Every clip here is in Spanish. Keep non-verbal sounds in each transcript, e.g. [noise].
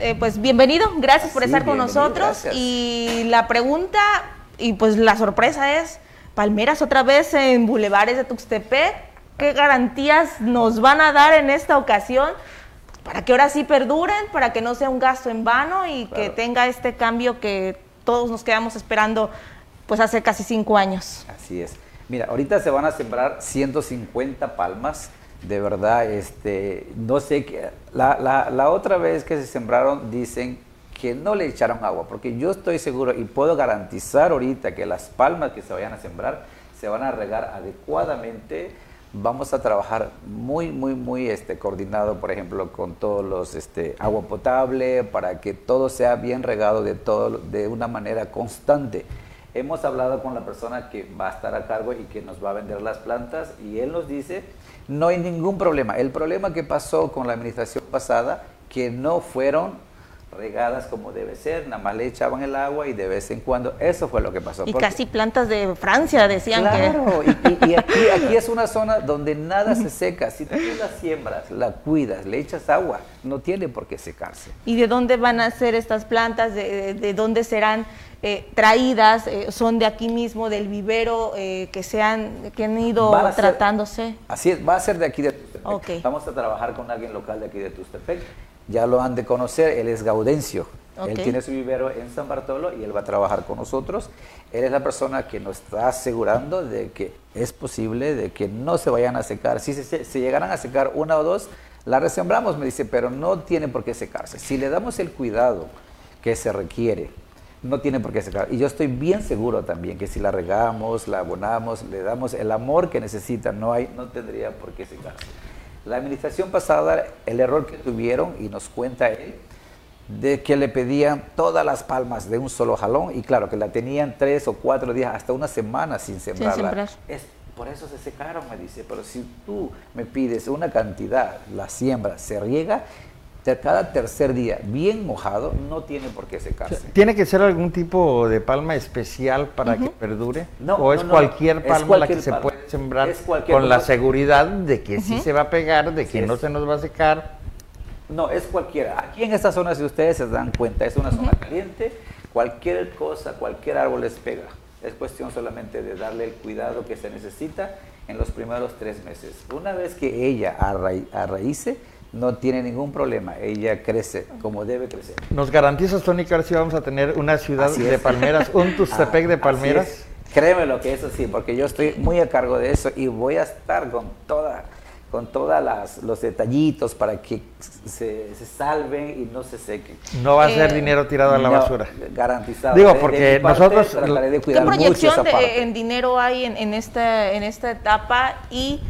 eh, pues bienvenido, gracias por estar con nosotros. Y la pregunta y pues la sorpresa es, Palmeras otra vez en Bulevares de Tuxtepec, ¿qué garantías nos van a dar en esta ocasión? Para que ahora sí perduren, para que no sea un gasto en vano y que tenga este cambio que todos nos quedamos esperando pues hace casi cinco años. Así es. Mira, ahorita se van a sembrar 150 palmas. De verdad, este, no sé, qué, la, la, la otra vez que se sembraron dicen que no le echaron agua, porque yo estoy seguro y puedo garantizar ahorita que las palmas que se vayan a sembrar se van a regar adecuadamente. Vamos a trabajar muy, muy, muy este, coordinado, por ejemplo, con todos los este, agua potable, para que todo sea bien regado de, todo, de una manera constante. Hemos hablado con la persona que va a estar a cargo y que nos va a vender las plantas y él nos dice, no hay ningún problema. El problema que pasó con la administración pasada, que no fueron regadas como debe ser, nada más le echaban el agua y de vez en cuando, eso fue lo que pasó. Y casi plantas de Francia decían claro, que... y, y, aquí, aquí, es una zona donde nada se seca, si tú la siembras, la cuidas, le echas agua, no tiene por qué secarse. ¿Y de dónde van a ser estas plantas? ¿De, de, dónde serán eh, traídas? Eh, ¿Son de aquí mismo, del vivero eh, que, se han, que han ido tratándose? así es, va a ser de aquí de Tustepec. Okay. Vamos a trabajar con alguien local de aquí de Tustepec ya lo han de conocer, él es Gaudencio. Él tiene su vivero en San Bartolo y él va a trabajar con nosotros. Él es la persona que nos está asegurando de que es posible, de que no se vayan a secar. Si se, se llegaran a secar una o dos, la resembramos, me dice, pero no tiene por qué secarse. Si le damos el cuidado que se requiere, no tiene por qué secar. Y yo estoy bien seguro también que si la regamos, la abonamos, le damos el amor que necesita, no, hay, no tendría por qué secarse. La administración pasada, el error que tuvieron, y nos cuenta él, de que le pedían todas las palmas de un solo jalón, y claro, que la tenían tres o cuatro días, hasta una semana sin sembrarla. Sin sembrar. es, por eso se secaron, me dice, pero si tú me pides una cantidad, la siembra, se riega, cada tercer día bien mojado, no tiene por qué secarse. ¿Tiene que ser algún tipo de palma especial para que perdure? No, ¿O es cualquier palma la que se puede sembrar con la seguridad de que sí se va a pegar, de que no se nos va a secar? No, es cualquiera. Aquí en esta zona, si ustedes se dan cuenta, es una zona caliente, cualquier cosa, cualquier árbol les pega. Es cuestión solamente de darle el cuidado que se necesita en los primeros tres meses. Una vez que ella arraíce, no tiene ningún problema, ella crece como debe crecer. ¿Nos garantizas, Tony García, vamos a tener una ciudad de palmeras, un [laughs] Tustepec de palmeras? Créeme lo que eso sí, porque yo estoy muy a cargo de eso y voy a estar con toda con todos los detallitos para que se, salven y no se sequen. No va a ser eh, dinero tirado a la basura. Garantizado. Digo, porque nosotros... ¿Qué proyección en dinero hay en, en, esta, en esta etapa y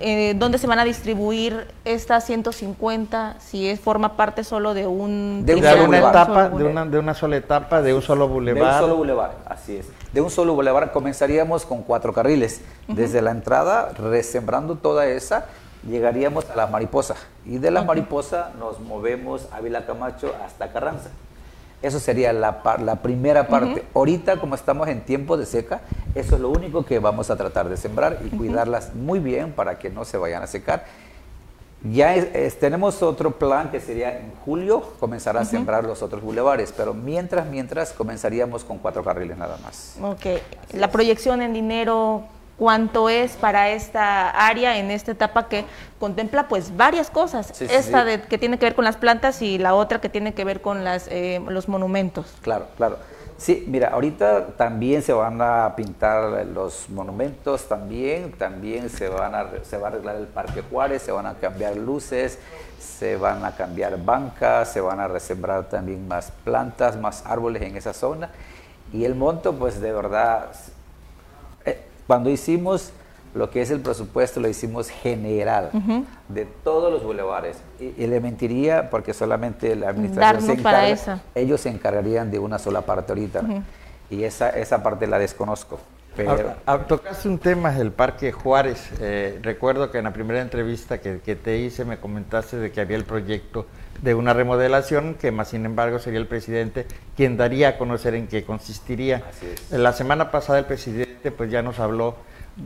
eh, dónde se van a distribuir estas 150, si es, forma parte solo de un... De, una etapa, de una, de una sola etapa, de un solo bulevar. De un solo bulevar, así es. De un solo bulevar comenzaríamos con cuatro carriles. Desde la entrada, resembrando toda esa, llegaríamos a la mariposa. Y de la mariposa nos movemos a Vila Camacho hasta Carranza. Eso sería la, la primera parte. Ahorita, como estamos en tiempo de seca, eso es lo único que vamos a tratar de sembrar y cuidarlas muy bien para que no se vayan a secar. Ya tenemos otro plan que sería en julio comenzar a sembrar los otros bulevares, pero mientras, mientras comenzaríamos con cuatro carriles nada más. Ok, la proyección en dinero cuánto es para esta área en esta etapa que contempla pues varias cosas. esta De, que tiene que ver con las plantas y la otra que tiene que ver con las, eh, los monumentos. Claro, claro. Sí, mira, ahorita también se van a pintar los monumentos, también, también se, van a, se va a arreglar el Parque Juárez, se van a cambiar luces, se van a cambiar bancas, se van a resembrar también más plantas, más árboles en esa zona. Y el monto, pues de verdad, cuando hicimos lo que es el presupuesto, lo hicimos general de todos los bulevares. Y, le mentiría porque solamente la administración se encarga, ellos se encargarían de una sola parte ahorita. Y esa, esa parte la desconozco. Pero... tocaste un tema del Parque Juárez. Eh, recuerdo que en la primera entrevista que, que, te hice me comentaste de que había el proyecto de una remodelación que más sin embargo sería el presidente quien daría a conocer en qué consistiría. La semana pasada el presidente pues ya nos habló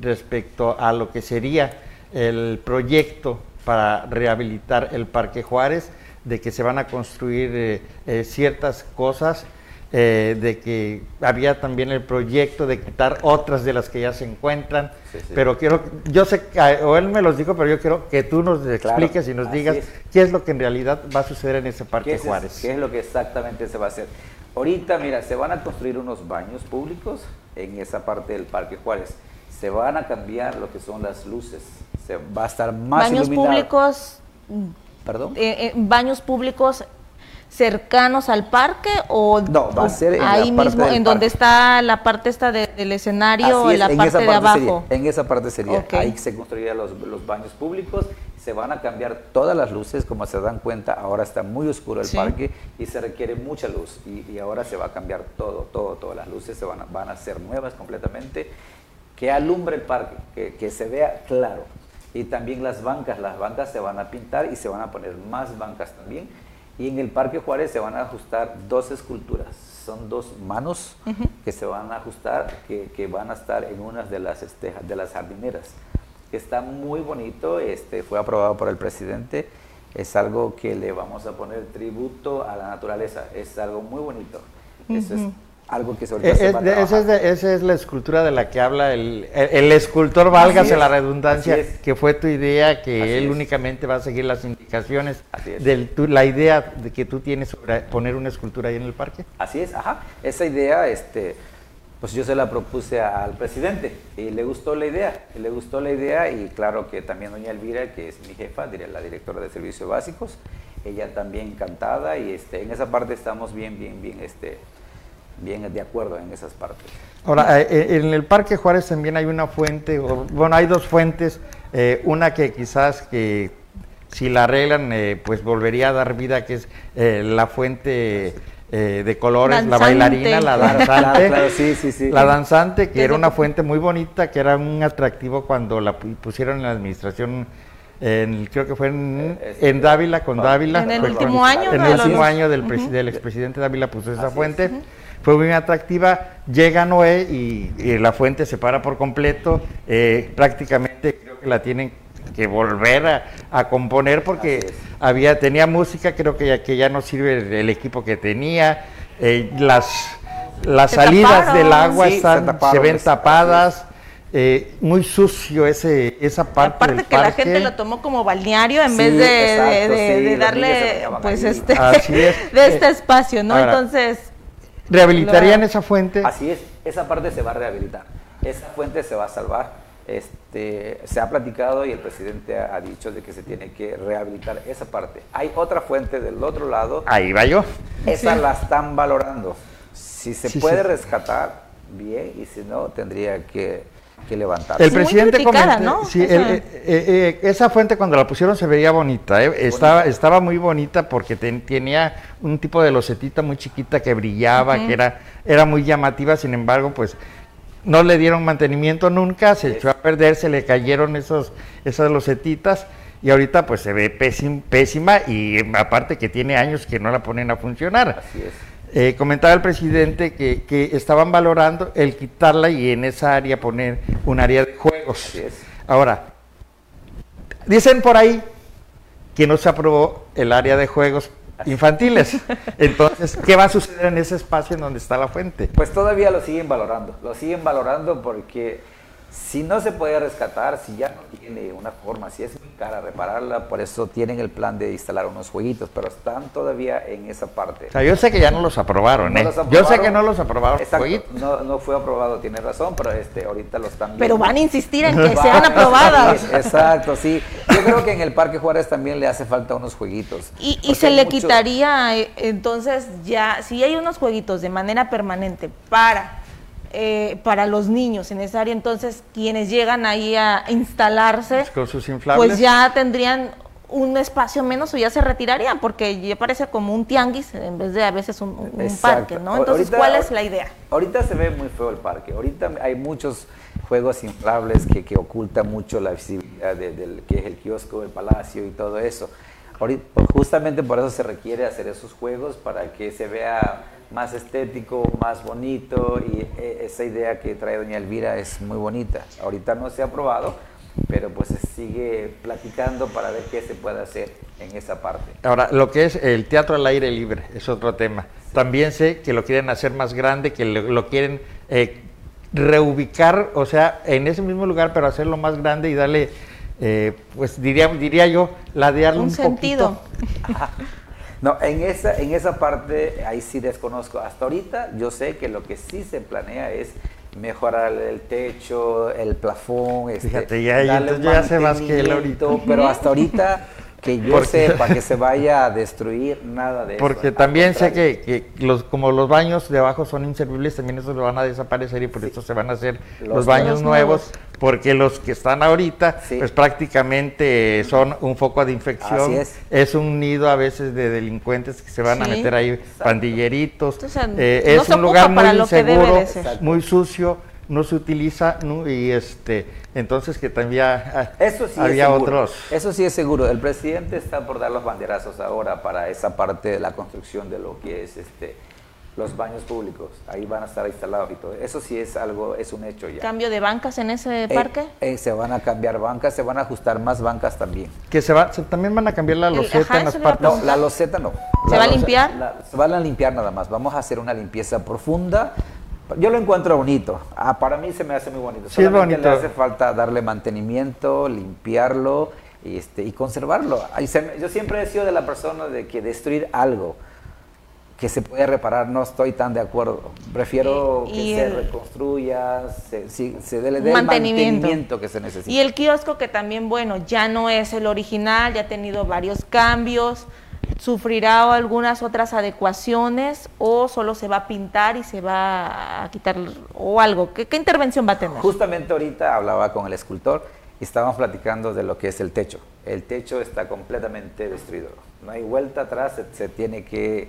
respecto a lo que sería el proyecto para rehabilitar el Parque Juárez. de que se van a construir eh, eh, ciertas cosas, eh, de que había también el proyecto de quitar otras de las que ya se encuentran, pero quiero, yo sé, o él me los dijo, pero yo quiero que tú nos expliques y nos digas qué es lo que en realidad va a suceder en ese Parque Juárez. ¿Qué es lo que exactamente se va a hacer? Ahorita, mira, se van a construir unos baños públicos en esa parte del Parque Juárez. Se van a cambiar lo que son las luces. Se va a estar más baños públicos. Perdón. Eh, eh, baños públicos cercanos al parque o no va a ser ahí mismo en donde está la parte esta del escenario en la parte, de abajo. en esa parte sería. Ahí se construirían los, los, baños públicos se van a cambiar todas las luces como se dan cuenta ahora está muy oscuro el parque y se requiere mucha luz. Y, ahora se va a cambiar todo todo todas las luces se van a, van a ser nuevas completamente. Que alumbre el parque que, que se vea claro. Y también las bancas las bancas se van a pintar y se van a poner más bancas también y en el Parque Juárez se van a ajustar dos esculturas. Son dos manos que se van a ajustar, que, van a estar en una de las, estejas, de las jardineras. Está muy bonito, este, fue aprobado por el presidente. Es algo que le vamos a poner tributo a la naturaleza. Es algo muy bonito. Eso es algo que sobre eh, esa, es esa es la escultura de la que habla el, el, escultor, válgase la redundancia, que fue tu idea, que él únicamente va a seguir las indicaciones de la idea de que tú tienes sobre poner una escultura ahí en el parque. Así es, ajá. Esa idea, este, pues yo se la propuse al presidente y le gustó la idea, le gustó la idea y claro que también doña Elvira, que es mi jefa, la directora de servicios básicos, ella también encantada y este, en esa parte estamos bien, bien, bien, este, bien de acuerdo en esas partes. Ahora, eh, eh, en el Parque Juárez también hay una fuente, bueno, hay dos fuentes, eh, una que quizás que si la arreglan, pues volvería a dar vida, que es la fuente de colores, la bailarina, la danzante, la danzante, que era una fuente muy bonita, que era un atractivo cuando la pusieron en la administración creo que fue en, Dávila, con Dávila. En el último año. En el último año del, del expresidente Dávila puso esa fuente fue muy atractiva. Llega Noé y, la fuente se para por completo. Eh, prácticamente creo que la tienen que volver a, componer porque había tenía música, creo que ya, que ya no sirve el equipo que tenía. Eh, las las salidas del agua están, se, ven tapadas. Eh, muy sucio ese, esa parte. Aparte que la gente lo tomó como balneario en vez de, darle pues este [laughs] de este espacio, ¿no? Entonces ¿Rehabilitarían esa fuente? Así es, esa parte se va a rehabilitar, esa fuente se va a salvar. Este, se ha platicado y el presidente ha, dicho de que se tiene que rehabilitar esa parte. Hay otra fuente del otro lado. Ahí va yo. Esa la están valorando. Si se puede rescatar, bien, y si no, tendría que que levantar. El presidente comentó, sí, eh, eh, esa fuente cuando la pusieron se veía bonita, ¿eh? estaba, estaba muy bonita porque tenía un tipo de losetita muy chiquita que brillaba, que era, era muy llamativa, sin embargo, pues no le dieron mantenimiento nunca, se echó a perder, se le cayeron esos, esas losetitas y ahorita pues se ve pésima, pésima y aparte que tiene años que no la ponen a funcionar. Así es. Eh, comentaba el presidente que, estaban valorando el quitarla y en esa área poner un área de juegos. Ahora, dicen por ahí que no se aprobó el área de juegos infantiles. [laughs] Entonces, ¿qué va a suceder en ese espacio en donde está la fuente? Pues todavía lo siguen valorando, lo siguen valorando porque si no se puede rescatar, si ya no tiene una forma, si es muy cara repararla, por eso tienen el plan de instalar unos jueguitos, pero están todavía en esa parte. O sea, yo sé que ya no los aprobaron, ¿eh? yo sé que no los aprobaron. Exacto, no, no, fue aprobado, tiene razón, pero este, ahorita lo están Pero van a insistir en que [laughs] sean aprobadas. [laughs] Exacto, sí. Yo creo que en el Parque Juárez también le hace falta unos jueguitos. Y, y se le quitaría, eh, entonces ya, si hay unos jueguitos de manera permanente para eh, para los niños en esa área. Entonces, quienes llegan ahí a instalarse, pues, sus inflables. pues ya tendrían un espacio menos o ya se retirarían, porque ya parece como un tianguis en vez de a veces un, parque, ¿no? Entonces, ¿cuál es la idea? Ahorita se ve muy feo el parque. Ahorita hay muchos juegos inflables que, que ocultan mucho la visibilidad del que es el kiosco, el palacio y todo eso. justamente por eso se requiere hacer esos juegos para que se vea más estético, más bonito y eh, esa idea que trae doña Elvira es muy bonita. Ahorita no se ha aprobado, pero pues se sigue platicando para ver qué se puede hacer en esa parte. Ahora, lo que es el teatro al aire libre es otro tema. También sé que lo quieren hacer más grande, que lo, quieren eh, reubicar, o sea, en ese mismo lugar, pero hacerlo más grande y darle, eh, pues diría, diría yo, ladearle un, un sentido. [laughs] no, en esa, en esa parte ahí sí desconozco. Hasta ahorita yo sé que lo que sí se planea es mejorar el techo, el plafón, este, Fíjate, ya, ya hace más que él ahorita. Pero hasta ahorita que yo sepa que se [laughs] vaya a destruir nada de eso. Porque también sé que, los, como los baños de abajo son inservibles, también esos van a desaparecer y por eso se van a hacer los, baños nuevos, porque los que están ahorita, pues prácticamente son un foco de infección. es. un nido a veces de delincuentes que se van a meter ahí, pandilleritos. Eh, es un lugar muy inseguro, muy sucio no se utiliza y este entonces que también eso sí había otros. Eso sí es seguro. El presidente está por dar los banderazos ahora para esa parte de la construcción de lo que es este los baños públicos ahí van a estar instalados y todo. Eso sí es algo es un hecho ya. Cambio de bancas en ese eh, parque eh, se van a cambiar bancas se van a ajustar más bancas también. Que se va también van a cambiar la loseta en las partes. No la loseta no. Se va a limpiar se van a limpiar nada más. Vamos a hacer una limpieza profunda. Yo lo encuentro bonito. Ah, para mí se me hace muy bonito. Sí, Solamente le hace falta darle mantenimiento, limpiarlo y, este, y conservarlo. Yo siempre he sido de la persona de que destruir algo que se puede reparar no estoy tan de acuerdo. Prefiero que se reconstruya, se, se dé el mantenimiento. que se necesita. Y el kiosco que también, bueno, ya no es el original, ya ha tenido varios cambios ¿Sufrirá algunas otras adecuaciones o solo se va a pintar y se va a quitar o algo? ¿Qué, intervención va a tener? Justamente ahorita hablaba con el escultor y estábamos platicando de lo que es el techo. El techo está completamente destruido. No hay vuelta atrás, se, tiene que,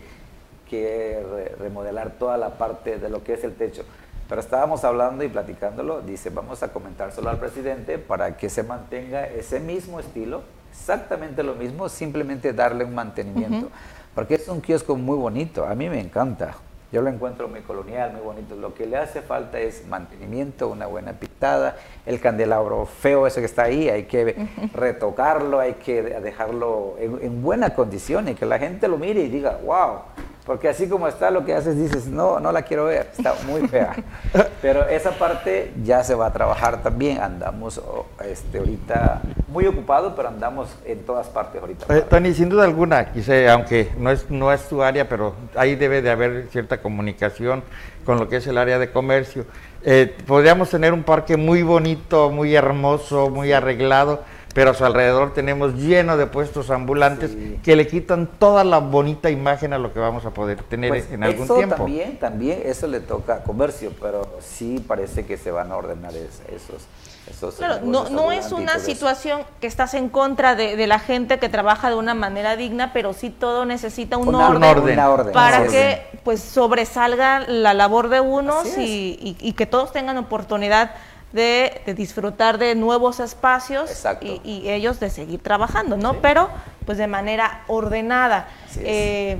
remodelar toda la parte de lo que es el techo. Pero estábamos hablando y platicándolo, dice, vamos a comentar solo al presidente para que se mantenga ese mismo estilo exactamente lo mismo, simplemente darle un mantenimiento. Porque es un kiosco muy bonito, a mí me encanta. Yo lo encuentro muy colonial, muy bonito. Lo que le hace falta es mantenimiento, una buena pintada. El candelabro feo ese que está ahí, hay que retocarlo, hay que dejarlo en, en buena condición y que la gente lo mire y diga, wow, porque así como está, lo que haces, dices, no, no la quiero ver, está muy fea. [laughs] Pero esa parte ya se va a trabajar también. Andamos este, ahorita muy ocupados, pero andamos en todas partes ahorita. Eh, Tony, sin duda alguna, quise, aunque no es, no es tu área, pero ahí debe de haber cierta comunicación con lo que es el área de comercio. Eh, podríamos tener un parque muy bonito, muy hermoso, muy arreglado, pero a su alrededor tenemos lleno de puestos ambulantes que le quitan toda la bonita imagen a lo que vamos a poder tener pues en algún eso tiempo. También, también eso le toca a comercio, pero sí parece que se van a ordenar esos. esos claro, no, no es una situación que estás en contra de, la gente que trabaja de una manera digna, pero sí todo necesita un, orden, para que pues sobresalga la labor de unos y, y que todos tengan oportunidad de, disfrutar de nuevos espacios y, ellos de seguir trabajando, ¿no? Pero pues de manera ordenada. Eh,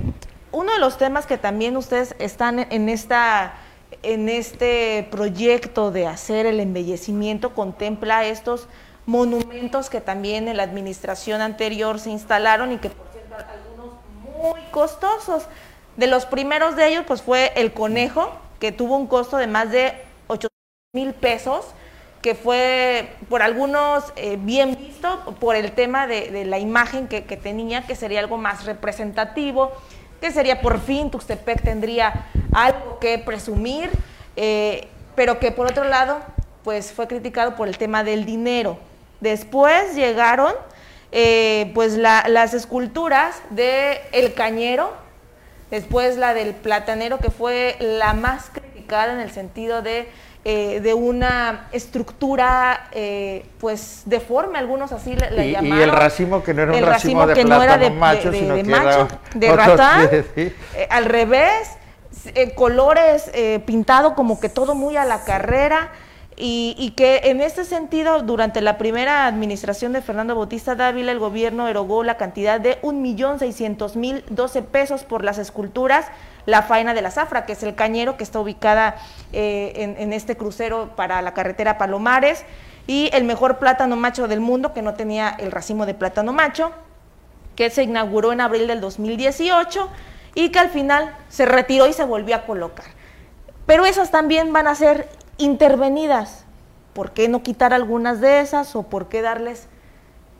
uno de los temas que también ustedes están en esta en este proyecto de hacer el embellecimiento contempla estos monumentos que también en la administración anterior se instalaron y que por cierto algunos muy costosos. De los primeros de ellos pues fue el conejo que tuvo un costo de más de 8 mil pesos que fue por algunos eh, bien visto por el tema de, la imagen que, tenía, que sería algo más representativo, que sería por fin Tuxtepec tendría algo que presumir, eh, pero que por otro lado, pues fue criticado por el tema del dinero. Después llegaron eh, pues las esculturas de El Cañero, después la del Platanero, que fue la más criticada en el sentido de eh, de una estructura eh, pues deforme, algunos así la, y, llamaron. Y el racimo que no era un racimo, de que no era de, macho, de, de macho, de ratán, [laughs] eh, al revés, colores pintado como que todo muy a la carrera. y, que en este sentido, durante la primera administración de Fernando Bautista Dávila, el gobierno erogó la cantidad de 1.600.012 pesos por las esculturas La Faina de la Zafra, que es el cañero que está ubicada eh, en, en este crucero para la carretera Palomares, y el mejor plátano macho del mundo, que no tenía el racimo de plátano macho, que se inauguró en abril del 2018 y que al final se retiró y se volvió a colocar. Pero esas también van a ser intervenidas. ¿Por qué no quitar algunas de esas o por qué darles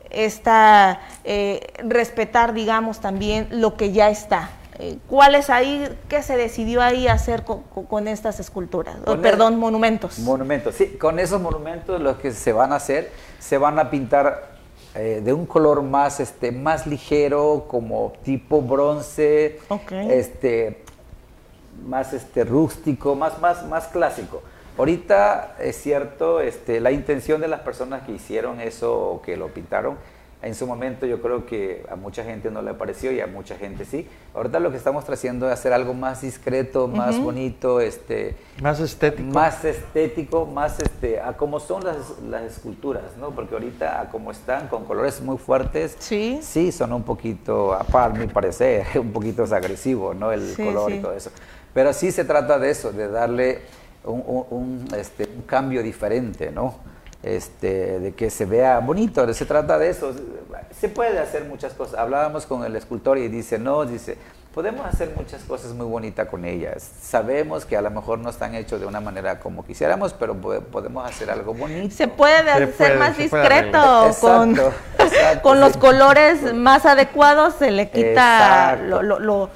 esta, eh, respetar, digamos, también lo que ya está? Eh, ¿Cuál es ahí, qué se decidió ahí hacer con, estas esculturas? perdón, monumentos. Monumentos, sí, con esos monumentos lo que se van a hacer, se van a pintar eh, de un color más, este, más ligero, como tipo bronce, este, más este, rústico, más, más, más clásico. Ahorita es cierto, este, la intención de las personas que hicieron eso, que lo pintaron, en su momento yo creo que a mucha gente no le pareció y a mucha gente sí. Ahorita lo que estamos tratando es hacer algo más discreto, más bonito, este, más estético, más estético, más este, a como son las, las esculturas, ¿no? Porque ahorita a como están con colores muy fuertes, sí, sí son un poquito, a mi parecer, [laughs] un poquito agresivo, ¿no? El color y todo eso. Pero sí se trata de eso, de darle un, este, un cambio diferente, ¿no? Este, de que se vea bonito, se trata de eso. Se puede hacer muchas cosas. Hablábamos con el escultor y dice, no, dice, podemos hacer muchas cosas muy bonitas con ellas. Sabemos que a lo mejor no están hechos de una manera como quisiéramos, pero podemos hacer algo bonito. Se puede hacer más discreto, con, [laughs] con los colores más adecuados se le quita lo, lo lo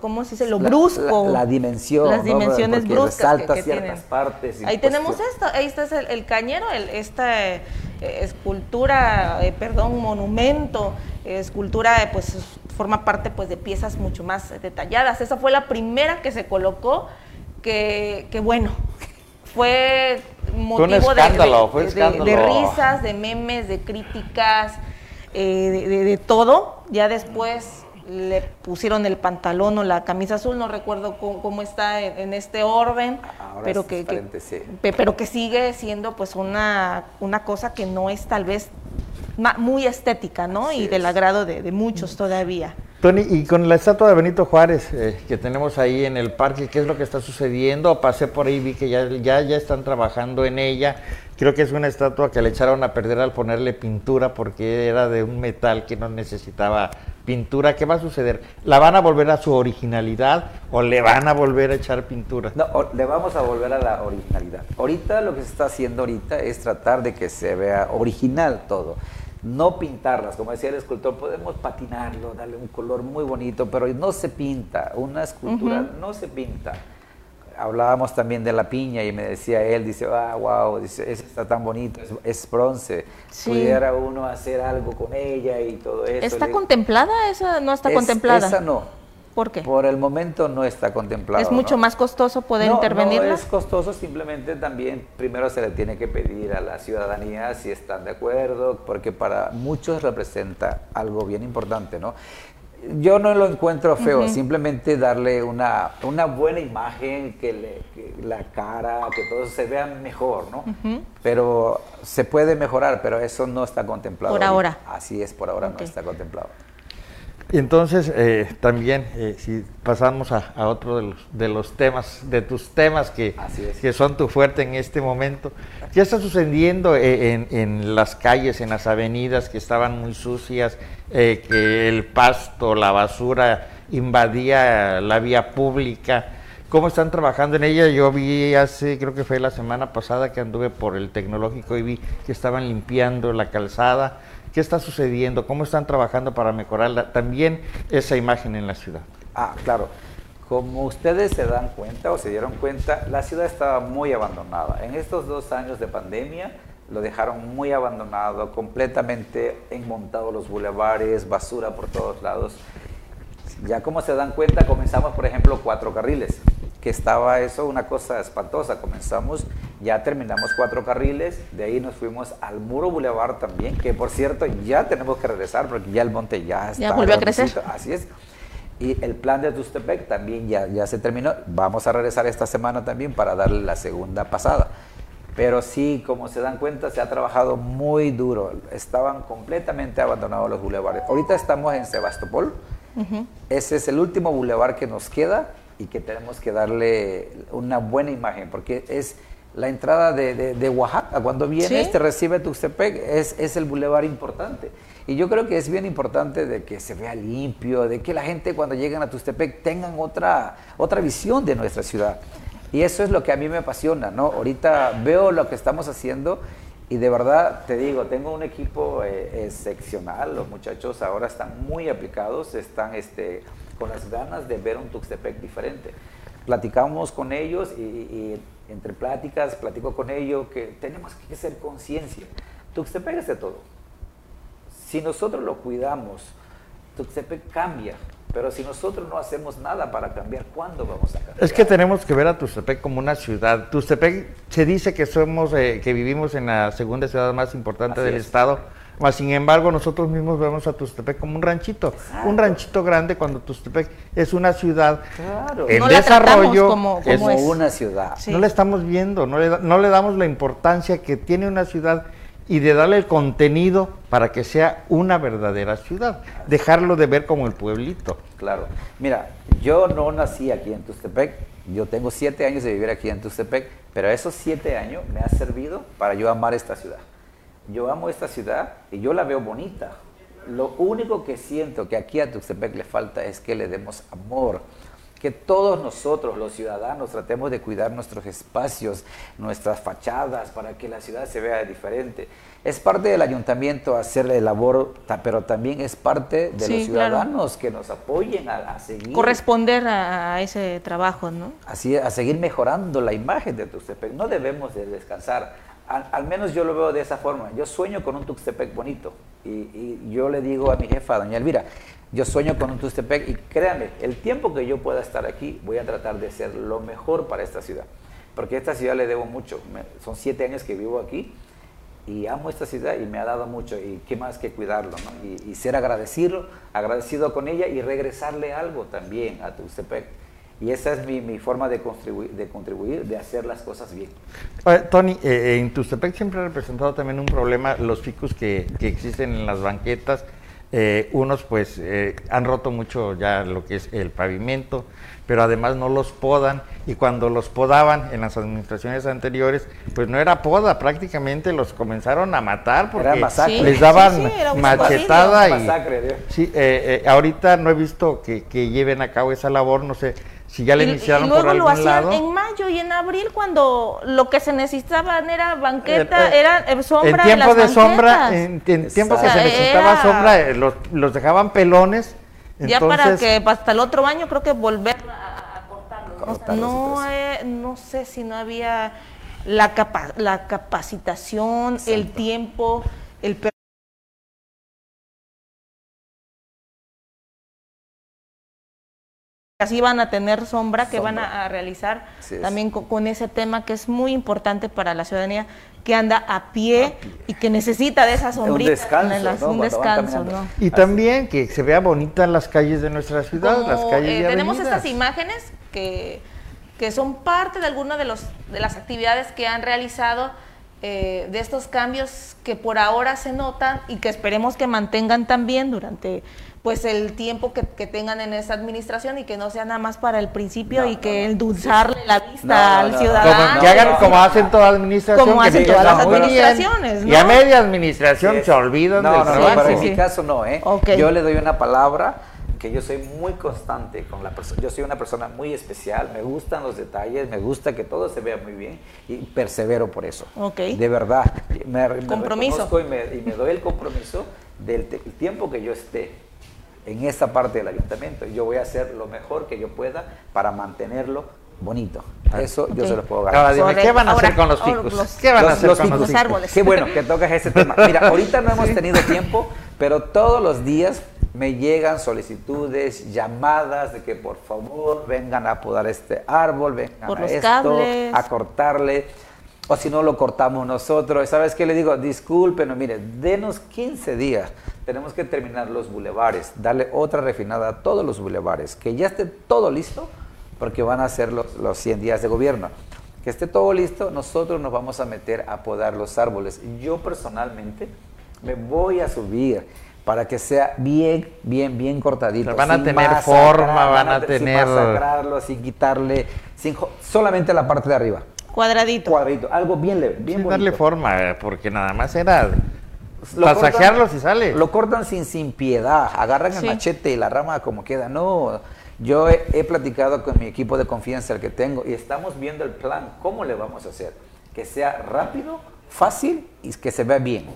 ¿cómo se dice? lo brusco. La, dimensión. Las dimensiones bruscas que, ciertas partes. Ahí pues tenemos esto, ahí está el, cañero, esta eh, escultura, eh, perdón, monumento, escultura, pues forma parte pues de piezas mucho más detalladas. Esa fue la primera que se colocó, que, que bueno, fue motivo de, risas, de memes, de críticas, eh, de, de todo. Ya después le pusieron el pantalón o la camisa azul, no recuerdo cómo, está en, este orden, pero que, pero que sigue siendo pues una, una cosa que no es tal vez muy estética, ¿no? y del agrado de, muchos todavía. Tony, y con la estatua de Benito Juárez eh, que tenemos ahí en el parque, ¿qué es lo que está sucediendo? Pasé por ahí, vi que ya, ya, ya están trabajando en ella. Creo que es una estatua que le echaron a perder al ponerle pintura porque era de un metal que no necesitaba pintura. ¿Qué va a suceder? ¿La van a volver a su originalidad o le van a volver a echar pintura? No, le vamos a volver a la originalidad. Ahorita lo que se está haciendo ahorita es tratar de que se vea original todo no pintarlas, como decía el escultor, podemos patinarlo, darle un color muy bonito, pero no se pinta, una escultura no se pinta. Hablábamos también de la piña y me decía él, dice, ah, wow, dice, está tan bonito, es, bronce, pudiera uno hacer algo con ella y todo eso. ¿Está contemplada esa? ¿No está contemplada? Esa no, ¿Por qué? Por el momento no está contemplado. ¿Es mucho más costoso poder intervenir? No, es costoso, simplemente también primero se le tiene que pedir a la ciudadanía si están de acuerdo, porque para muchos representa algo bien importante, ¿no? Yo no lo encuentro feo, simplemente darle una, una buena imagen, que, le, la cara, que todo se vea mejor, ¿no? Pero se puede mejorar, pero eso no está contemplado. Por ahora. Así es, por ahora no está contemplado. Y entonces, eh, también, eh, si pasamos a, otro de los, de los, temas, de tus temas que, que son tu fuerte en este momento, ¿qué está sucediendo eh, en, en, las calles, en las avenidas que estaban muy sucias, que el pasto, la basura invadía la vía pública? ¿Cómo están trabajando en ella? Yo vi hace, creo que fue la semana pasada que anduve por el tecnológico y vi que estaban limpiando la calzada ¿Qué está sucediendo? ¿Cómo están trabajando para mejorar también esa imagen en la ciudad? Ah, claro. Como ustedes se dan cuenta o se dieron cuenta, la ciudad estaba muy abandonada. En estos dos años de pandemia lo dejaron muy abandonado, completamente enmontado los bulevares, basura por todos lados. Ya como se dan cuenta, comenzamos, por ejemplo, cuatro carriles que estaba eso una cosa espantosa. Comenzamos, ya terminamos cuatro carriles, de ahí nos fuimos al Muro Boulevard también, que por cierto ya tenemos que regresar porque ya el monte ya está. Ya volvió a crecer. Así es. Y el plan de Tustepec también ya, ya se terminó. Vamos a regresar esta semana también para darle la segunda pasada. Pero sí, como se dan cuenta, se ha trabajado muy duro. Estaban completamente abandonados los bulevares. Ahorita estamos en Sebastopol. Ese es el último bulevar que nos queda y que tenemos que darle una buena imagen, porque es la entrada de, Oaxaca. Cuando vienes, te recibe Tuxtepec, es, es el bulevar importante. Y yo creo que es bien importante de que se vea limpio, de que la gente cuando lleguen a Tuxtepec tengan otra, otra visión de nuestra ciudad. Y eso es lo que a mí me apasiona, ¿no? Ahorita veo lo que estamos haciendo y de verdad te digo, tengo un equipo eh, excepcional, los muchachos ahora están muy aplicados, están este, con las ganas de ver un Tuxtepec diferente. Platicamos con ellos y, y entre pláticas platico con ellos que tenemos que hacer conciencia. Tuxtepec es de todo. Si nosotros lo cuidamos, Tuxtepec cambia. Pero si nosotros no hacemos nada para cambiar, ¿cuándo vamos a cambiar? Es que tenemos que ver a Tuxtepec como una ciudad. Tuxtepec se dice que somos, eh, que vivimos en la segunda ciudad más importante del estado. Mas, sin embargo, nosotros mismos vemos a Tustepec como un ranchito, un ranchito grande cuando Tustepec es una ciudad en desarrollo, como, es una ciudad. No la estamos viendo, no le, no le damos la importancia que tiene una ciudad y de darle el contenido para que sea una verdadera ciudad, dejarlo de ver como el pueblito. Claro. Mira, yo no nací aquí en Tustepec, yo tengo siete años de vivir aquí en Tustepec, pero esos siete años me ha servido para yo amar esta ciudad. Yo amo esta ciudad y yo la veo bonita. Lo único que siento que aquí a Tuxtepec le falta es que le demos amor que todos nosotros, los ciudadanos, tratemos de cuidar nuestros espacios, nuestras fachadas, para que la ciudad se vea diferente. Es parte del ayuntamiento hacer el labor, pero también es parte de los ciudadanos que nos apoyen a, seguir. Corresponder a, ese trabajo, ¿no? Así, a seguir mejorando la imagen de Tuxtepec. No debemos de descansar. Al, menos yo lo veo de esa forma. Yo sueño con un Tuxtepec bonito. Y, y yo le digo a mi jefa, doña Elvira, yo sueño con un Tustepec y créanme, el tiempo que yo pueda estar aquí, voy a tratar de hacer lo mejor para esta ciudad. Porque a esta ciudad le debo mucho. son siete años que vivo aquí y amo esta ciudad y me ha dado mucho. Y qué más que cuidarlo, ¿no? y, ser agradecido, agradecido con ella y regresarle algo también a Tustepec. Y esa es mi, forma de contribuir, de contribuir, de hacer las cosas bien. Tony, eh, en Tustepec siempre ha representado también un problema los ficus que, que existen en las banquetas eh, unos pues eh, han roto mucho ya lo que es el pavimento, pero además no los podan y cuando los podaban en las administraciones anteriores, pues no era poda, prácticamente los comenzaron a matar porque les daban machetada y sí, eh, ahorita no he visto que, que lleven a cabo esa labor, no sé si ya le iniciaron y luego por lo hacían en mayo y en abril cuando lo que se necesitaban era banqueta, eh, era eh, sombra. En tiempo de sombra, en, tiempo que se necesitaba sombra, eh, los, los, dejaban pelones. Ya para que hasta el otro año creo que volver a, cortarlos. No, no sé si no había la, capa, la capacitación, el tiempo, el así van a tener sombra, que van a, realizar también con, ese tema que es muy importante para la ciudadanía que anda a pie, y que necesita de esa sombrita. Un descanso, un descanso ¿no? Y también que se vea bonita las calles de nuestra ciudad, las calles eh, Tenemos estas imágenes que, que son parte de algunas de, los, de las actividades que han realizado eh, de estos cambios que por ahora se notan y que esperemos que mantengan también durante pues el tiempo que, tengan en esa administración y que no sea nada más para el principio y que endulzarle la vista al ciudadano. Como, que hagan como hacen toda administración. Como hacen todas las administraciones. Y a media administración se olvidan del trabajo. No, en mi caso no, ¿eh? Yo le doy una palabra que yo soy muy constante con la persona. Yo soy una persona muy especial, me gustan los detalles, me gusta que todo se vea muy bien y persevero por eso. Okay. De verdad. Me, compromiso. y, me, y me doy el compromiso del tiempo que yo esté en esa parte del ayuntamiento. Yo voy a hacer lo mejor que yo pueda para mantenerlo bonito. Ah, Eso yo se lo puedo garantizar. ¿qué van a hacer con los ficus? ¿Qué van a hacer con los, árboles? Qué bueno que tocas ese tema. [laughs] Mira, ahorita no hemos tenido tiempo, pero todos los días me llegan solicitudes, llamadas de que por favor vengan a podar este árbol, vengan a esto, a cortarle o si no lo cortamos nosotros. ¿Sabes qué le digo? Disculpen, mire, denos 15 días. Tenemos que terminar los bulevares, darle otra refinada a todos los bulevares, que ya esté todo listo, porque van a ser los, los 100 días de gobierno. que esté todo listo, nosotros nos vamos a meter a podar los árboles. Yo personalmente me voy a subir para que sea bien, bien, bien cortadito. van a tener forma, van, a, tener... Sin masacrarlo, sin quitarle, sin, solamente la parte de arriba. Cuadradito. Cuadradito, algo bien leve, bien sin darle forma, eh, porque nada más era pasajearlo si sale. Lo cortan sin, sin piedad, agarran el machete y la rama como queda. No, yo he, platicado con mi equipo de confianza, el que tengo, y estamos viendo el plan, cómo le vamos a hacer. Que sea rápido, fácil y que se vea bien.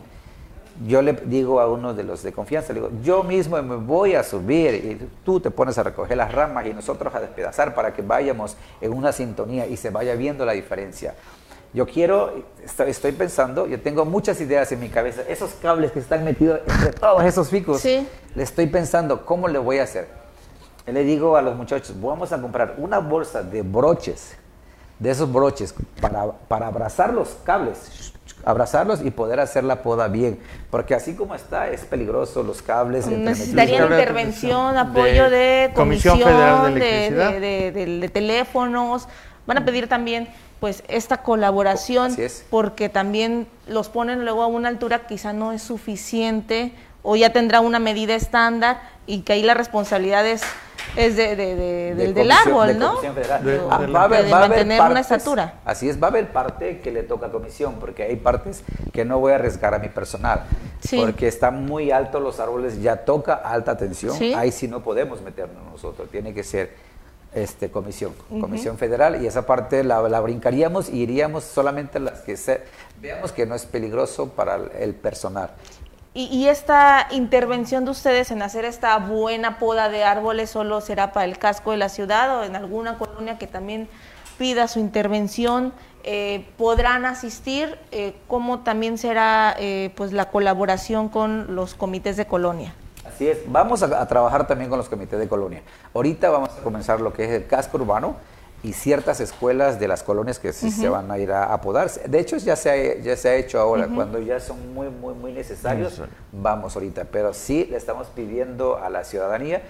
Yo le digo a uno de los de confianza, le digo, yo mismo me voy a subir y tú te pones a recoger las ramas y nosotros a despedazar para que vayamos en una sintonía y se vaya viendo la diferencia. Yo quiero, estoy pensando, yo tengo muchas ideas en mi cabeza, esos cables que están metidos entre todos esos picos, le estoy pensando, ¿cómo le voy a hacer? le digo a los muchachos, vamos a comprar una bolsa de broches, de esos broches, para, para abrazar los cables, abrazarlos y poder hacer la poda bien, porque así como está es peligroso los cables. Necesitaría intervención, apoyo de, Comisión, Federal de, de, teléfonos, van a pedir también pues esta colaboración, porque también los ponen luego a una altura que quizá no es suficiente o ya tendrá una medida estándar y que ahí la responsabilidad es es de, del, árbol, ¿no? va a haber, mantener una estatura. Así es, va a haber parte que le toca a comisión, porque hay partes que no voy a arriesgar a mi personal, porque están muy altos los árboles, ya toca alta tensión, ahí sí no podemos meternos nosotros, tiene que ser este, comisión, comisión federal, y esa parte la, la brincaríamos y iríamos solamente las que veamos que no es peligroso para el personal. Y, esta intervención de ustedes en hacer esta buena poda de árboles solo será para el casco de la ciudad o en alguna colonia que también pida su intervención, eh, podrán asistir, eh, ¿cómo también será eh, pues la colaboración con los comités de colonia? Así es, vamos a, trabajar también con los comités de colonia. Ahorita vamos a comenzar lo que es el casco urbano, y ciertas escuelas de las colonias que se van a ir a apodar. De hecho, ya se ha, ya se ha hecho ahora, cuando ya son muy, muy, muy necesarios, vamos ahorita. Pero sí le estamos pidiendo a la ciudadanía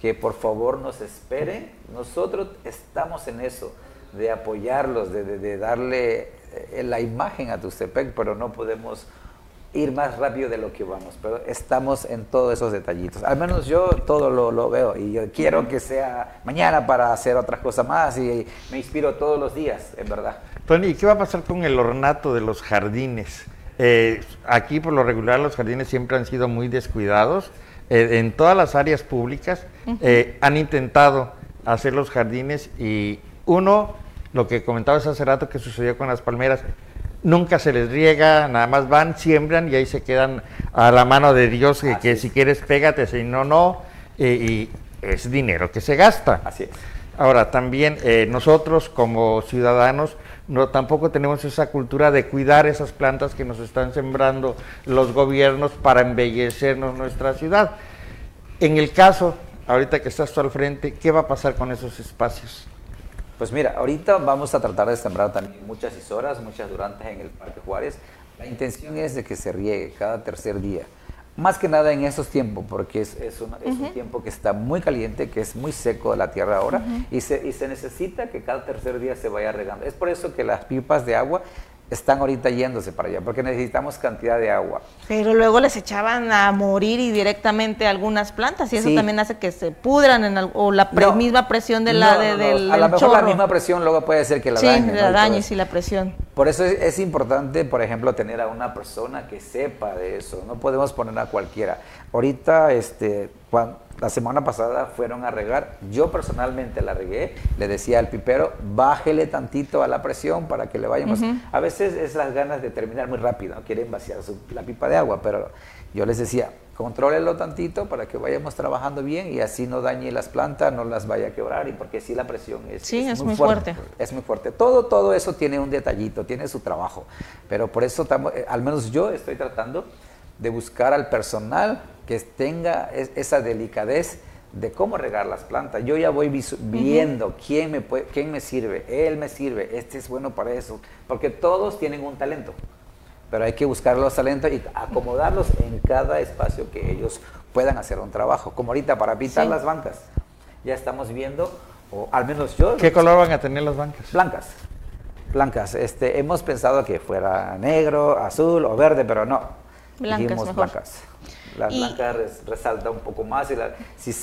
que por favor nos esperen. Nosotros estamos en eso, de apoyarlos, de, de darle eh, la imagen a Tustepec, pero no podemos ir más rápido de lo que vamos, pero estamos en todos esos detallitos. Al menos yo todo lo, lo, veo y yo quiero que sea mañana para hacer otras cosas más y me inspiro todos los días, en verdad. Tony, ¿qué va a pasar con el ornato de los jardines? Eh, aquí por lo regular los jardines siempre han sido muy descuidados. Eh, en todas las áreas públicas eh, han intentado hacer los jardines y uno, lo que comentabas hace rato que sucedió con las palmeras, nunca se les riega, nada más van, siembran y ahí se quedan a la mano de Dios, que, si quieres pégate, si no, no, y es dinero que se gasta. Así es. Ahora, también eh, nosotros como ciudadanos no tampoco tenemos esa cultura de cuidar esas plantas que nos están sembrando los gobiernos para embellecernos nuestra ciudad. En el caso, ahorita que estás tú al frente, ¿qué va a pasar con esos espacios? Pues mira, ahorita vamos a tratar de sembrar también muchas isoras, muchas durantes en el Parque Juárez. La intención es de que se riegue cada tercer día. Más que nada en estos tiempos, porque es, un, tiempo que está muy caliente, que es muy seco de la tierra ahora, y, se, y se necesita que cada tercer día se vaya regando. Es por eso que las pipas de agua están ahorita yéndose para allá, porque necesitamos cantidad de agua. Pero luego les echaban a morir y directamente algunas plantas, y eso también hace que se pudran, en o la misma presión de la, de, del A lo mejor la misma presión luego puede ser que la sí, dañe. la dañe, sí, la presión. Por eso es, importante, por ejemplo, tener a una persona que sepa de eso, no podemos poner a cualquiera. Ahorita, este, cuando la semana pasada fueron a regar, yo personalmente la regué, le decía al pipero, bájele tantito a la presión para que le vayamos. A veces es las ganas de terminar muy rápido, no quieren vaciar la pipa de agua, pero yo les decía, contrólelo tantito para que vayamos trabajando bien y así no dañe las plantas, no las vaya a quebrar y porque sí la presión es, sí, es, muy, fuerte, Es muy fuerte. Todo, todo eso tiene un detallito, tiene su trabajo, pero por eso eh, al menos yo estoy tratando de buscar al personal que tenga esa delicadez de cómo regar las plantas. Yo ya voy viendo quién, me puede, quién me sirve, él me sirve, este es bueno para eso, porque todos tienen un talento, pero hay que buscar los talentos y acomodarlos en cada espacio que ellos puedan hacer un trabajo, como ahorita para pintar las bancas. Ya estamos viendo, o al menos yo... ¿Qué color van a tener las bancas? Blancas Blancas. Este, hemos pensado que fuera negro, azul o verde, pero no. Blancas, mejor. blancas. La blanca resalta un poco más. Y la,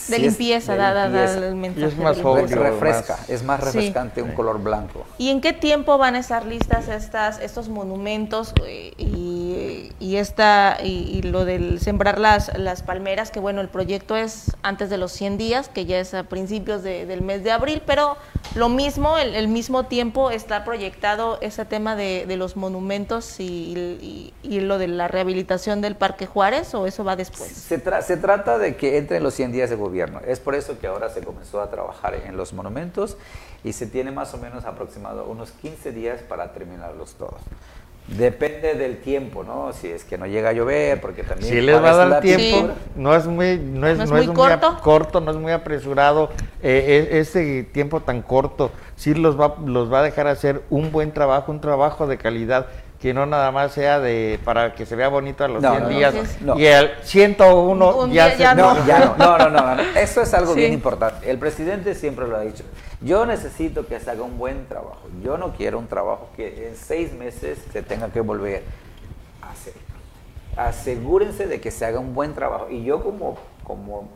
de limpieza, da, el mensaje. es más refresca, es más refrescante un color blanco. ¿Y en qué tiempo van a estar listas estas, estos monumentos eh, y, y, esta, y, lo del sembrar las, las palmeras? Que bueno, el proyecto es antes de los 100 días, que ya es a principios del mes de abril, pero lo mismo, el, mismo tiempo está proyectado ese tema de, de los monumentos y, y, lo de la rehabilitación del Parque Juárez, o eso va se, se, trata de que entren los 100 días de gobierno. Es por eso que ahora se comenzó a trabajar en los monumentos y se tiene más o menos aproximado unos 15 días para terminarlos todos. Depende del tiempo, ¿no? Si es que no llega a llover, porque también... Si les va a dar tiempo, no es muy, no es, muy, corto? no es muy apresurado. Eh, e, ese tiempo tan corto sí los va, los va a dejar hacer un buen trabajo, un trabajo de calidad que no nada más sea de para que se vea bonito a los 100 días y el 101 ya, ya, no, ya no, no, no, no, [laughs] eso es algo bien importante. El presidente siempre lo ha dicho. Yo necesito que se haga un buen trabajo. Yo no quiero un trabajo que en seis meses se tenga que volver a hacer. Asegúrense de que se haga un buen trabajo. Y yo como, como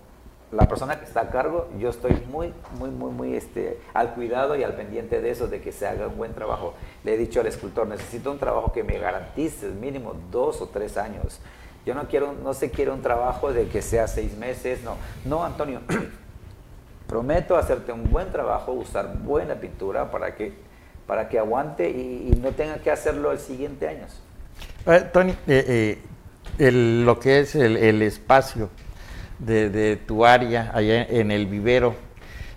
la persona que está a cargo, yo estoy muy, muy, muy, muy este, al cuidado y al pendiente de eso, de que se haga un buen trabajo. Le he dicho al escultor, necesito un trabajo que me garantice mínimo dos o tres años. Yo no quiero, no se quiere un trabajo de que sea seis meses, no. No, Antonio, [clears throat] prometo hacerte un buen trabajo, usar buena pintura para que, para que aguante y, no tenga que hacerlo el siguiente año. Eh, Tony, eh, eh, lo que es el espacio de, tu área, allá en el vivero.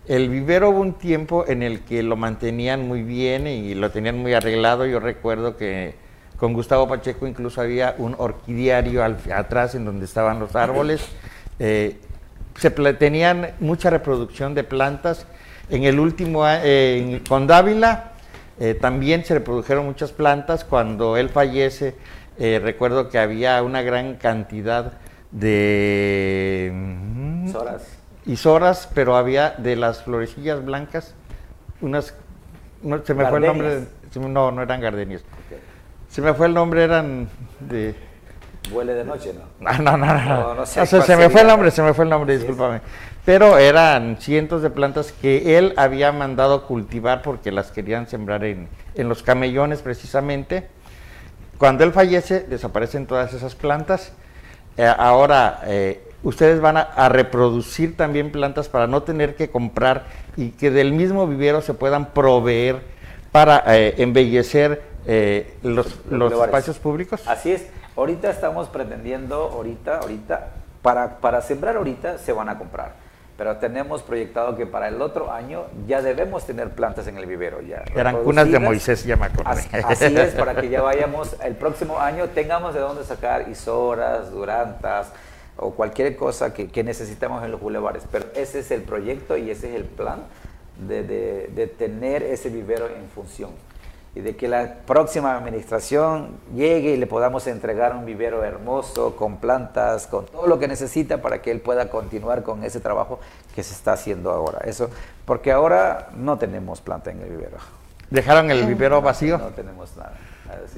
El vivero hubo un tiempo en el que lo mantenían muy bien y lo tenían muy arreglado. Yo recuerdo que con Gustavo Pacheco incluso había un orquidiario atrás en donde estaban los árboles. Eh, se tenían mucha reproducción de plantas. En el último, eh, con Dávila, eh, también se reprodujeron muchas plantas. Cuando él fallece, recuerdo que había una gran cantidad de Soras. Y Soras, pero había de las florecillas blancas, unas, se me fue el nombre, no, no eran gardenias. Se me fue el nombre, eran de... Huele de noche, ¿no? Ah, no, no, no. no, se me fue el nombre, se me fue el nombre, discúlpame. Pero eran cientos de plantas que él había mandado cultivar porque las querían sembrar en, en los camellones precisamente. Cuando él fallece, desaparecen todas esas plantas ahora, eh, ustedes van a, reproducir también plantas para no tener que comprar y que del mismo vivero se puedan proveer para eh, embellecer los, espacios públicos. Así es. Ahorita estamos pretendiendo, ahorita, ahorita, para, para sembrar ahorita se van a comprar pero tenemos proyectado que para el otro año ya debemos tener plantas en el vivero ya. Eran cunas de Moisés, ya me acordé. Así, es, para que ya vayamos, el próximo año tengamos de dónde sacar isoras, durantas o cualquier cosa que, que necesitamos en los bulevares. Pero ese es el proyecto y ese es el plan de, de, de tener ese vivero en función y de que la próxima administración llegue y le podamos entregar un vivero hermoso, con plantas, con todo lo que necesita para que él pueda continuar con ese trabajo que se está haciendo ahora. Eso, porque ahora no tenemos planta en el vivero. ¿Dejaron el vivero vacío? no tenemos nada.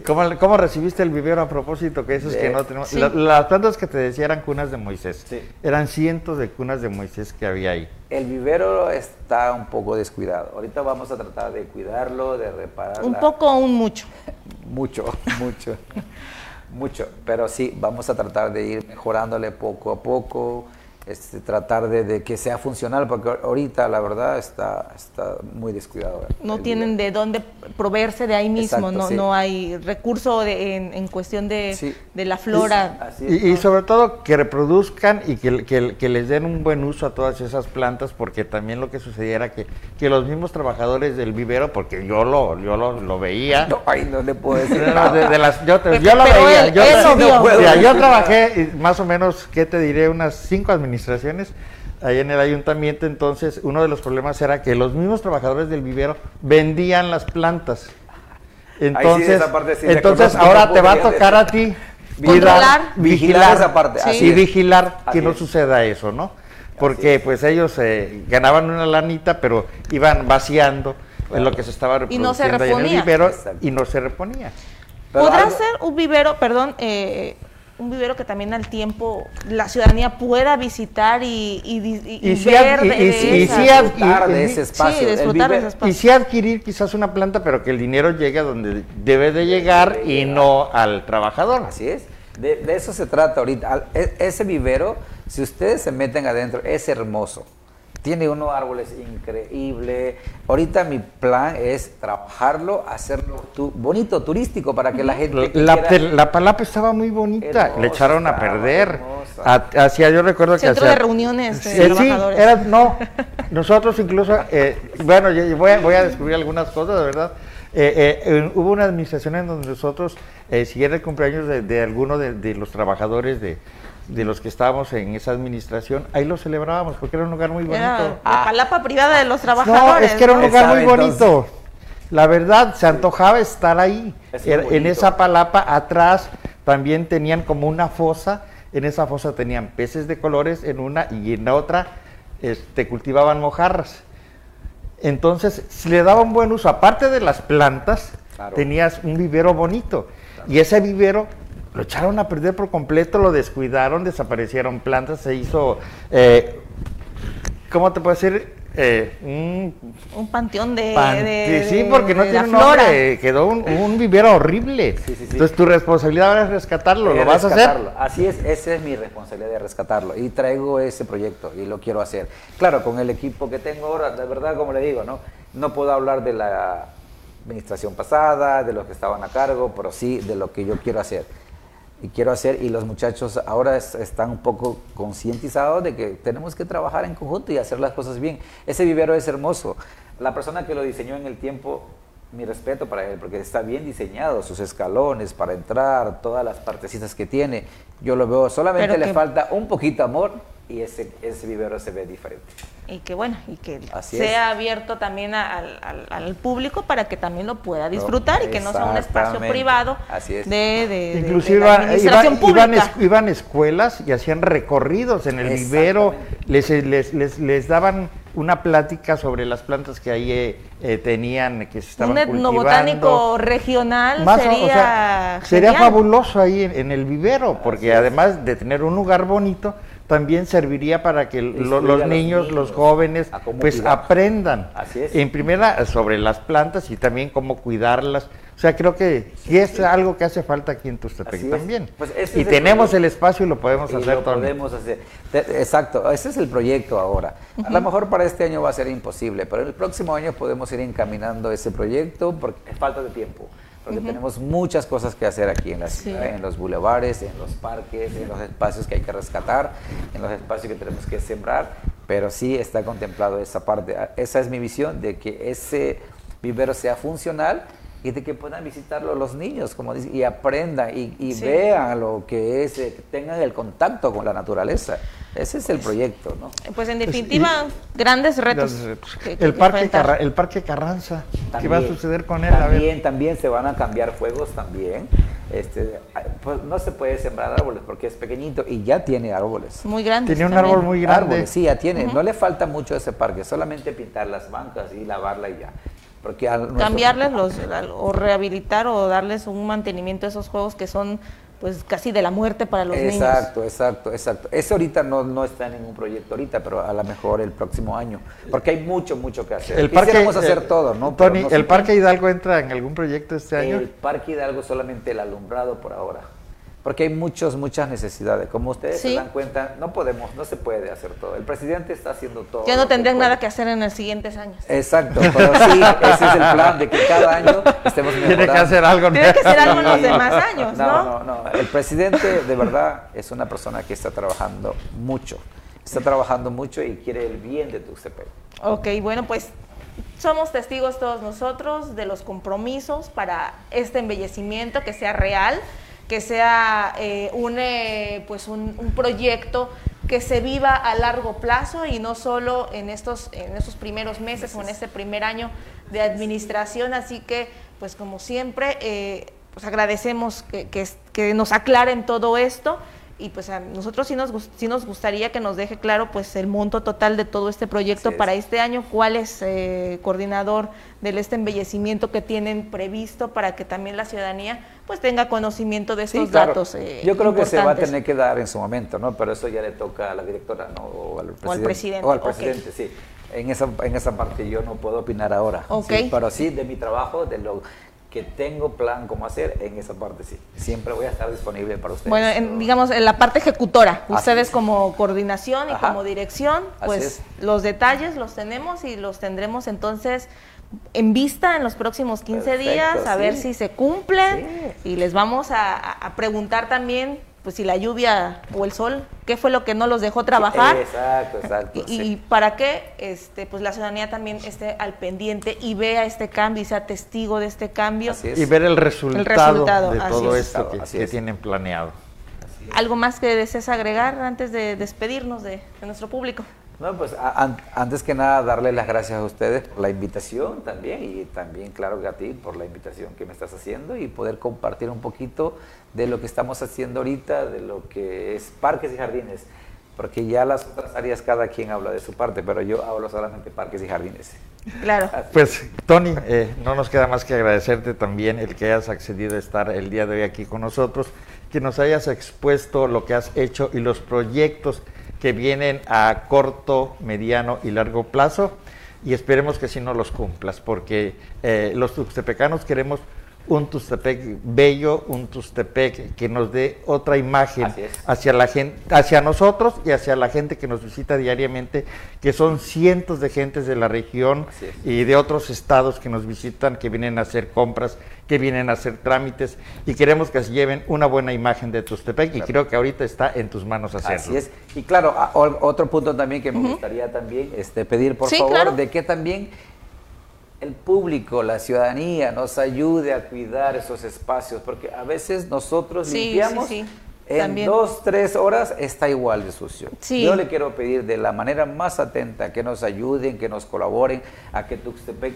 ¿Cómo, recibiste el vivero a propósito? Que esos que no tenemos. las plantas que te decía eran cunas de Moisés. Eran cientos de cunas de Moisés que había ahí. El vivero está un poco descuidado. Ahorita vamos a tratar de cuidarlo, de repararlo. Un poco o un mucho. [laughs] mucho, mucho. mucho. Pero sí, vamos a tratar de ir mejorándole poco a poco este, tratar de, que sea funcional, porque ahorita la verdad está, está muy descuidado. No tienen de dónde proveerse de ahí mismo, no, no hay recurso en, cuestión de, de la flora. y, sobre todo que reproduzcan y que, que, les den un buen uso a todas esas plantas, porque también lo que sucedía era que, que los mismos trabajadores del vivero, porque yo lo, yo lo, veía. No, ay, no le puedo decir. De, las, yo, yo lo veía. yo, yo trabajé más o menos, ¿qué te diré? Unas cinco administraciones administraciones ahí en el ayuntamiento, entonces uno de los problemas era que los mismos trabajadores del vivero vendían las plantas. Entonces, entonces ahora te va a tocar a ti vigilar, vigilar, esa parte, y vigilar que no suceda eso, ¿no? Porque pues ellos eh, ganaban una lanita, pero iban vaciando Es lo que se estaba reproduciendo y en el vivero y no se reponía. ¿Podrá ser un vivero, perdón, eh, un vivero que también al tiempo la ciudadanía pueda visitar y, y, ver de, ese espacio. Y sí adquirir quizás una planta, pero que el dinero llegue a donde debe de llegar y no al trabajador. Así es. De, de eso se trata ahorita. E, ese vivero, si ustedes se meten adentro, es hermoso tiene unos árboles increíbles. Ahorita mi plan es trabajarlo, hacerlo bonito, turístico, para que la gente. La, la palapa estaba muy bonita, le echaron a perder. Hacia, yo recuerdo que. Centro de reuniones de sí, era, no, [laughs] nosotros incluso, eh, bueno, voy a, voy a descubrir algunas cosas, de verdad. Eh, eh, hubo una administración en donde nosotros, si era el cumpleaños de, de alguno de los trabajadores de de los que estábamos en esa administración, ahí lo celebrábamos porque era un lugar muy bonito. la ah. palapa privada de los trabajadores. No, es que era un lugar muy bonito. La verdad, se antojaba estar ahí. en esa palapa atrás también tenían como una fosa. En esa fosa tenían peces de colores en una y en la otra este, cultivaban mojarras. Entonces, si le daban buen uso, aparte de las plantas, tenías un vivero bonito. Y ese vivero lo echaron a perder por completo, lo descuidaron, desaparecieron plantas, se hizo, eh, ¿cómo te puedo decir? Eh, un, panteón de, Sí, porque no tiene nombre, quedó un, vivero horrible. Entonces tu responsabilidad ahora es rescatarlo, ¿lo vas a hacer? Así es, esa es mi responsabilidad de rescatarlo y traigo ese proyecto y lo quiero hacer. Claro, con el equipo que tengo ahora, de verdad, como le digo, no, no puedo hablar de la administración pasada, de los que estaban a cargo, pero sí de lo que yo quiero hacer y quiero hacer, y los muchachos ahora están un poco concientizados de que tenemos que trabajar en conjunto y hacer las cosas bien. Ese vivero es hermoso. La persona que lo diseñó en el tiempo, mi respeto para él, porque está bien diseñado, sus escalones para entrar, todas las partecitas que tiene. Yo lo veo, solamente le falta un poquito amor y ese, ese vivero se ve diferente. Y que bueno, y que sea abierto también al, público para que también lo pueda disfrutar y que no sea un espacio privado de, de, Inclusive de administración pública. Iban, escuelas y hacían recorridos en el vivero, les, les, les, les daban una plática sobre las plantas que ahí eh, eh, tenían, que se estaban Un etnobotánico regional sería Sería fabuloso ahí en, el vivero, porque además de tener un lugar bonito, también serviría para que los, niños, los jóvenes, pues aprendan. En primera, sobre las plantas y también cómo cuidarlas. O sea, creo que sí, es algo que hace falta aquí en Tustepec también. Pues y tenemos el, espacio y lo podemos hacer lo podemos hacer. Exacto, ese es el proyecto ahora. A lo mejor para este año va a ser imposible, pero el próximo año podemos ir encaminando ese proyecto porque es falta de tiempo porque tenemos muchas cosas que hacer aquí en la ciudad, en los bulevares, en los parques, en los espacios que hay que rescatar, en los espacios que tenemos que sembrar, pero sí está contemplado esa parte. Esa es mi visión de que ese vivero sea funcional y de que puedan visitarlo los niños, como dice, y aprendan y, vean lo que es, eh, tengan el contacto con la naturaleza. Ese es el proyecto, ¿no? Pues en definitiva, grandes retos. el, parque el Parque Carranza, ¿qué va a suceder con él? También, también se van a cambiar fuegos también. Este, pues no se puede sembrar árboles porque es pequeñito y ya tiene árboles. Muy grandes. Tiene un árbol muy grande. sí, ya tiene. No le falta mucho a ese parque, solamente pintar las bancas y lavarla y ya. Porque Cambiarles los, o rehabilitar o darles un mantenimiento a esos juegos que son pues casi de la muerte para los niños. Exacto, exacto, exacto. Eso ahorita no, no está en ningún proyecto ahorita, pero a lo mejor el próximo año, porque hay mucho, mucho que hacer. El parque, hacer eh, todo, ¿no? Tony, ¿el Parque Hidalgo entra en algún proyecto este año? El Parque Hidalgo solamente el alumbrado por ahora porque hay muchos, muchas necesidades. Como ustedes se dan cuenta, no podemos, no se puede hacer todo. El presidente está haciendo todo. Ya no tendrían nada que hacer en los siguientes años. Exacto, pero sí, [laughs] ese es el plan de que cada año estemos mejorando. Tiene que hacer algo. Tiene que hacer algo en los demás años, ¿no? No, no, no. El presidente de verdad es una persona que está trabajando mucho. Está trabajando mucho y quiere el bien de tu CP. Ok, bueno, pues somos testigos todos nosotros de los compromisos para este embellecimiento que sea real que sea eh, un, eh, pues un, proyecto que se viva a largo plazo y no solo en estos, en estos primeros meses o en este primer año de administración. Así que, pues como siempre, eh, pues agradecemos que, que, nos aclaren todo esto y pues a nosotros sí nos, sí nos gustaría que nos deje claro pues el monto total de todo este proyecto para este año, cuál es eh, coordinador del este embellecimiento que tienen previsto para que también la ciudadanía pues tenga conocimiento de estos datos. Eh, Yo creo que se va a tener que dar en su momento, ¿no? Pero eso ya le toca a la directora ¿no? o al presidente. O al presidente, sí. En esa, en esa parte yo no puedo opinar ahora. Okay. Pero sí de mi trabajo, de lo que tengo plan cómo hacer, en esa parte sí. Siempre voy a estar disponible para ustedes. Bueno, digamos, en la parte ejecutora, ustedes como coordinación y como dirección, pues los detalles los tenemos y los tendremos entonces en vista en los próximos 15 días, a ver si se cumplen y les vamos a preguntar también pues si la lluvia o el sol, qué fue lo que no los dejó trabajar. exacto, exacto. Y, para que este, pues la ciudadanía también esté al pendiente y vea este cambio y sea testigo de este cambio. Y ver el resultado, de todo esto que, tienen planeado. ¿Algo más que desees agregar antes de despedirnos de nuestro público? No, pues antes que nada darle las gracias a ustedes por la invitación también y también claro que a ti por la invitación que me estás haciendo y poder compartir un poquito de lo que estamos haciendo ahorita, de lo que es parques y jardines, porque ya las otras áreas cada quien habla de su parte, pero yo hablo solamente parques y jardines. Claro. Pues Tony, eh, no nos queda más que agradecerte también el que hayas accedido a estar el día de hoy aquí con nosotros, que nos hayas expuesto lo que has hecho y los proyectos que vienen a corto, mediano y largo plazo y esperemos que sí no los cumplas, porque eh, los tuxtepecanos queremos un Tustepec bello, un Tustepec que nos dé otra imagen hacia la gente, hacia nosotros y hacia la gente que nos visita diariamente, que son cientos de gentes de la región y de otros estados que nos visitan, que vienen a hacer compras, que vienen a hacer trámites y queremos que se lleven una buena imagen de Tustepec y creo que ahorita está en tus manos hacerlo. Así es. Y claro, otro punto también que me gustaría también este, pedir por favor de que también el público, la ciudadanía nos ayude a cuidar esos espacios, porque a veces nosotros limpiamos en dos, tres horas está igual de sucio. Yo le quiero pedir de la manera más atenta que nos ayuden, que nos colaboren a que Tuxtepec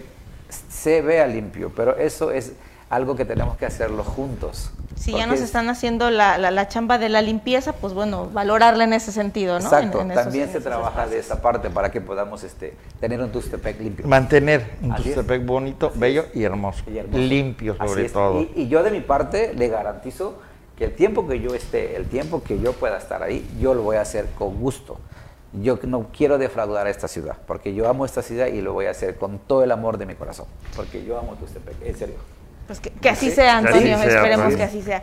se vea limpio, pero eso es algo que tenemos que hacerlo juntos. Si ya nos están haciendo la, la, chamba de la limpieza, pues bueno, valorarla en ese sentido, ¿no? Exacto, también se trabaja de esa parte para que podamos este, tener un Tustepec limpio. Mantener un Tustepec bonito, bello y hermoso. Limpio sobre todo. Y, y, yo de mi parte le garantizo que el tiempo que yo esté, el tiempo que yo pueda estar ahí, yo lo voy a hacer con gusto. Yo no quiero defraudar a esta ciudad, porque yo amo esta ciudad y lo voy a hacer con todo el amor de mi corazón, porque yo amo Tustepec, en serio. Pues que, así sea, Antonio, esperemos que así sea.